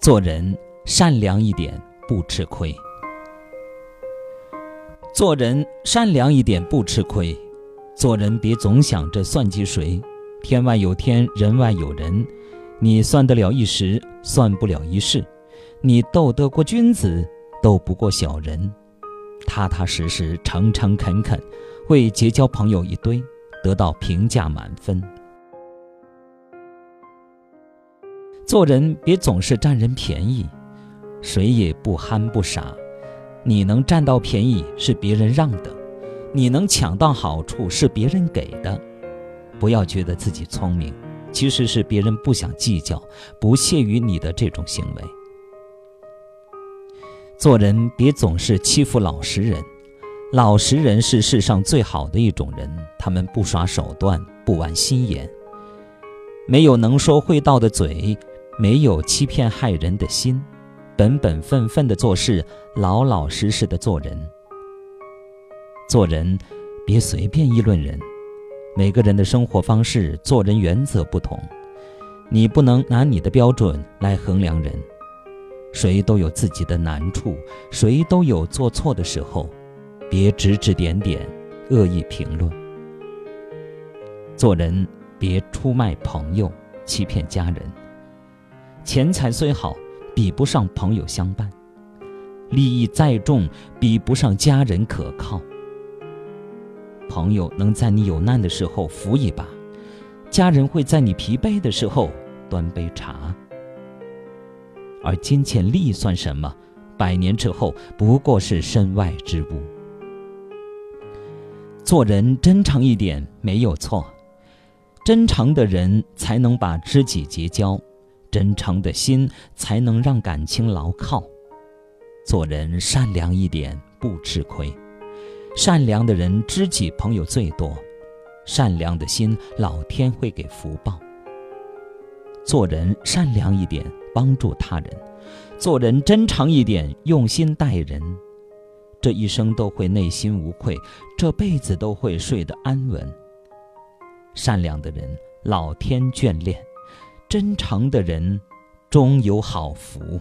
做人善良一点不吃亏。做人善良一点不吃亏。做人别总想着算计谁，天外有天，人外有人。你算得了一时，算不了一世。你斗得过君子，斗不过小人。踏踏实实，诚诚恳恳，会结交朋友一堆，得到评价满分。做人别总是占人便宜，谁也不憨不傻。你能占到便宜是别人让的，你能抢到好处是别人给的。不要觉得自己聪明，其实是别人不想计较，不屑于你的这种行为。做人别总是欺负老实人，老实人是世上最好的一种人，他们不耍手段，不玩心眼，没有能说会道的嘴。没有欺骗害人的心，本本分分的做事，老老实实的做人。做人，别随便议论人。每个人的生活方式、做人原则不同，你不能拿你的标准来衡量人。谁都有自己的难处，谁都有做错的时候，别指指点点，恶意评论。做人，别出卖朋友，欺骗家人。钱财虽好，比不上朋友相伴；利益再重，比不上家人可靠。朋友能在你有难的时候扶一把，家人会在你疲惫的时候端杯茶。而金钱利算什么？百年之后不过是身外之物。做人真诚一点没有错，真诚的人才能把知己结交。真诚的心才能让感情牢靠，做人善良一点不吃亏，善良的人知己朋友最多，善良的心老天会给福报。做人善良一点帮助他人，做人真诚一点用心待人，这一生都会内心无愧，这辈子都会睡得安稳。善良的人，老天眷恋。真诚的人，终有好福。